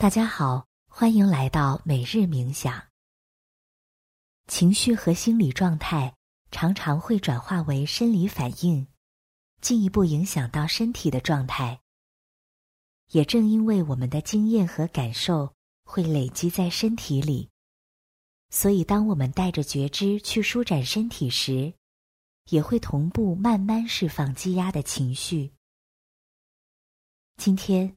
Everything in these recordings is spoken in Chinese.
大家好，欢迎来到每日冥想。情绪和心理状态常常会转化为生理反应，进一步影响到身体的状态。也正因为我们的经验和感受会累积在身体里，所以当我们带着觉知去舒展身体时，也会同步慢慢释放积压的情绪。今天，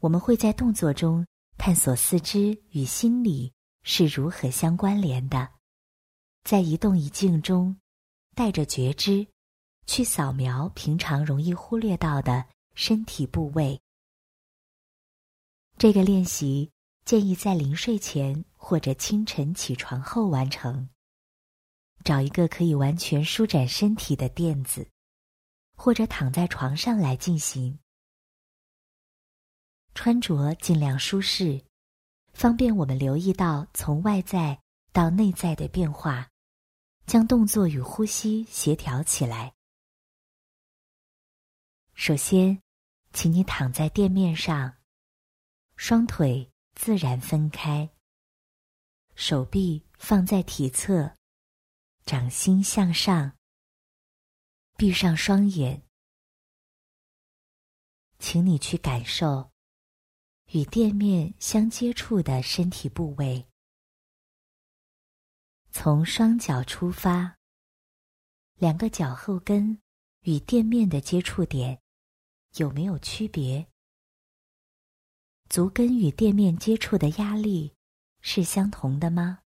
我们会在动作中探索四肢与心理是如何相关联的，在一动一静中，带着觉知去扫描平常容易忽略到的身体部位。这个练习建议在临睡前或者清晨起床后完成。找一个可以完全舒展身体的垫子，或者躺在床上来进行。穿着尽量舒适，方便我们留意到从外在到内在的变化，将动作与呼吸协调起来。首先，请你躺在垫面上，双腿自然分开，手臂放在体侧。掌心向上，闭上双眼，请你去感受与垫面相接触的身体部位。从双脚出发，两个脚后跟与垫面的接触点有没有区别？足跟与垫面接触的压力是相同的吗？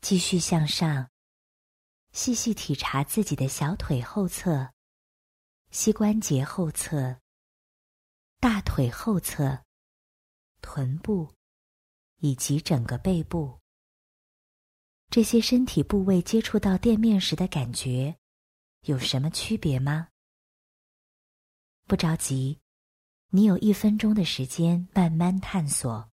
继续向上，细细体察自己的小腿后侧、膝关节后侧、大腿后侧、臀部以及整个背部。这些身体部位接触到垫面时的感觉，有什么区别吗？不着急，你有一分钟的时间慢慢探索。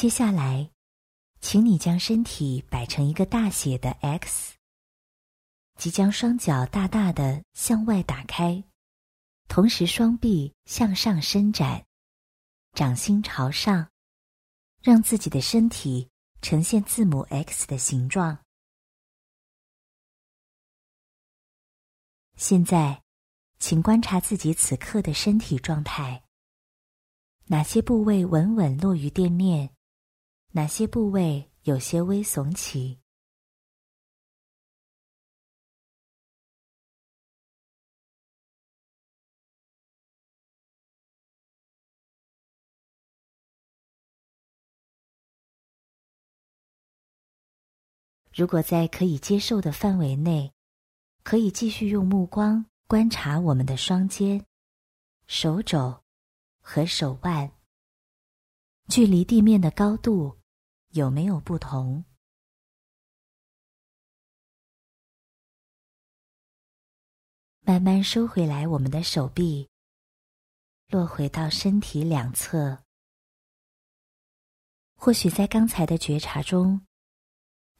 接下来，请你将身体摆成一个大写的 X，即将双脚大大的向外打开，同时双臂向上伸展，掌心朝上，让自己的身体呈现字母 X 的形状。现在，请观察自己此刻的身体状态，哪些部位稳稳落于垫面？哪些部位有些微耸起？如果在可以接受的范围内，可以继续用目光观察我们的双肩、手肘和手腕，距离地面的高度。有没有不同？慢慢收回来我们的手臂，落回到身体两侧。或许在刚才的觉察中，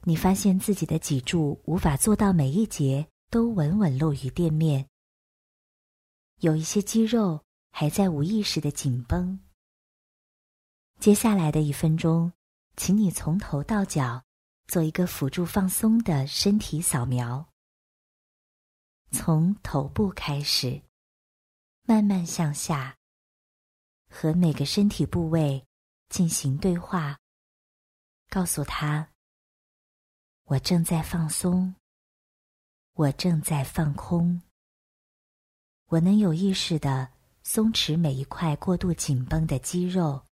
你发现自己的脊柱无法做到每一节都稳稳落于垫面，有一些肌肉还在无意识的紧绷。接下来的一分钟。请你从头到脚做一个辅助放松的身体扫描，从头部开始。慢慢向下，和每个身体部位进行对话。告诉他：“我正在放松，我正在放空，我能有意识的松弛每一块过度紧绷的肌肉。”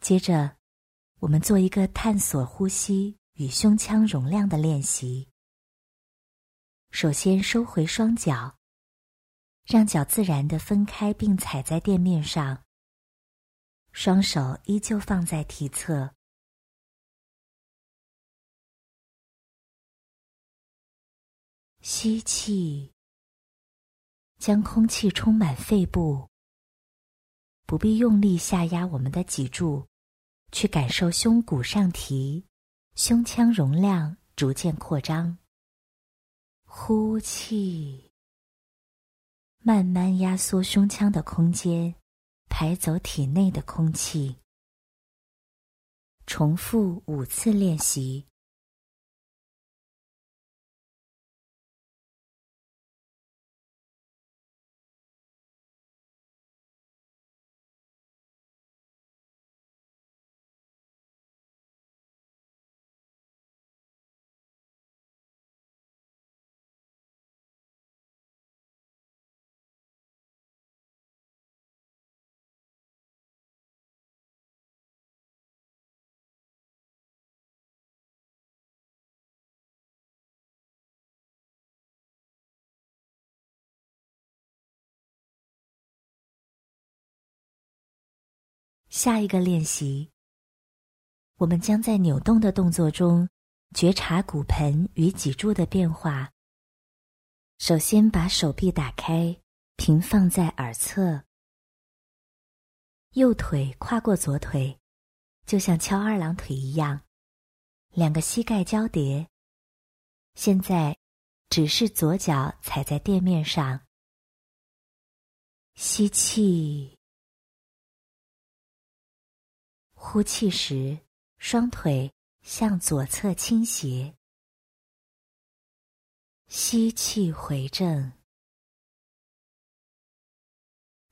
接着，我们做一个探索呼吸与胸腔容量的练习。首先，收回双脚，让脚自然的分开并踩在垫面上。双手依旧放在体侧。吸气，将空气充满肺部，不必用力下压我们的脊柱。去感受胸骨上提，胸腔容量逐渐扩张。呼气，慢慢压缩胸腔的空间，排走体内的空气。重复五次练习。下一个练习，我们将在扭动的动作中觉察骨盆与脊柱的变化。首先，把手臂打开，平放在耳侧，右腿跨过左腿，就像敲二郎腿一样，两个膝盖交叠。现在，只是左脚踩在垫面上，吸气。呼气时，双腿向左侧倾斜。吸气回正，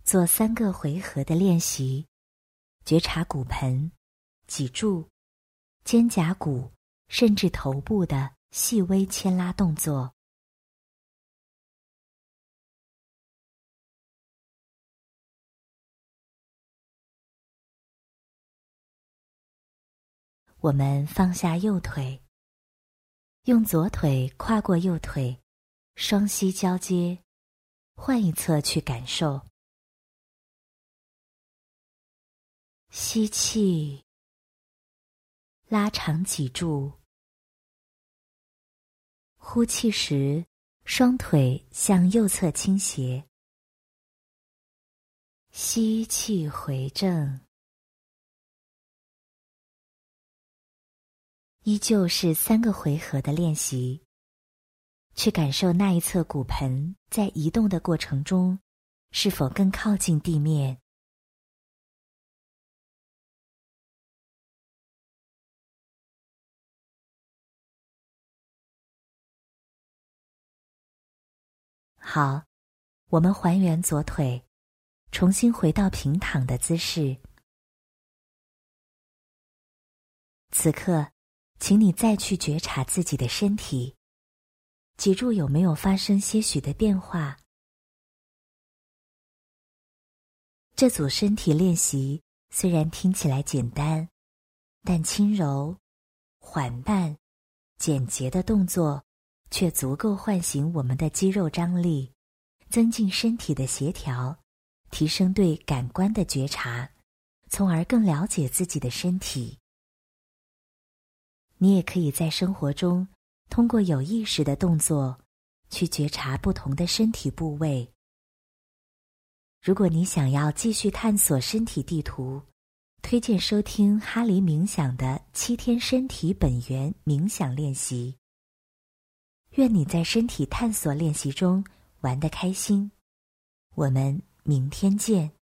做三个回合的练习，觉察骨盆、脊柱、肩胛骨，甚至头部的细微牵拉动作。我们放下右腿，用左腿跨过右腿，双膝交接，换一侧去感受。吸气，拉长脊柱；呼气时，双腿向右侧倾斜。吸气回正。依旧是三个回合的练习，去感受那一侧骨盆在移动的过程中是否更靠近地面。好，我们还原左腿，重新回到平躺的姿势。此刻。请你再去觉察自己的身体，脊柱有没有发生些许的变化？这组身体练习虽然听起来简单，但轻柔、缓慢、简洁的动作，却足够唤醒我们的肌肉张力，增进身体的协调，提升对感官的觉察，从而更了解自己的身体。你也可以在生活中通过有意识的动作，去觉察不同的身体部位。如果你想要继续探索身体地图，推荐收听哈黎冥想的七天身体本源冥想练习。愿你在身体探索练习中玩得开心，我们明天见。